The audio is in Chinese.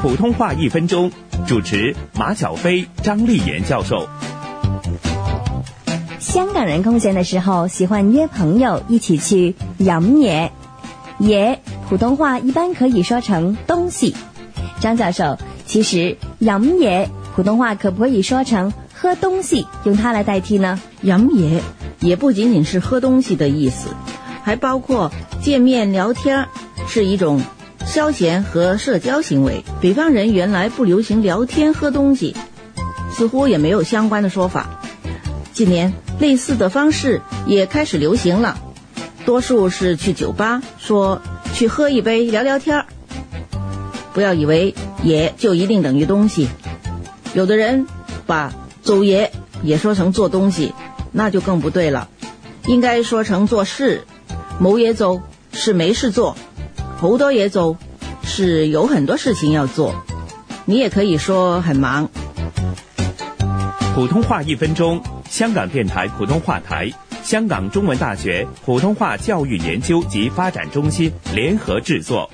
普通话一分钟，主持马小飞、张丽妍教授。香港人空闲的时候，喜欢约朋友一起去饮嘢。嘢普通话一般可以说成东西。张教授，其实饮嘢普通话可不可以说成喝东西，用它来代替呢？饮嘢也不仅仅是喝东西的意思，还包括见面聊天，是一种消闲和社交行为。北方人原来不流行聊天喝东西，似乎也没有相关的说法。近年类似的方式也开始流行了，多数是去酒吧说去喝一杯聊聊天儿。不要以为也就一定等于东西，有的人把走爷也说成做东西，那就更不对了，应该说成做事。某也走是没事做，好多也走是有很多事情要做。你也可以说很忙。普通话一分钟，香港电台普通话台、香港中文大学普通话教育研究及发展中心联合制作。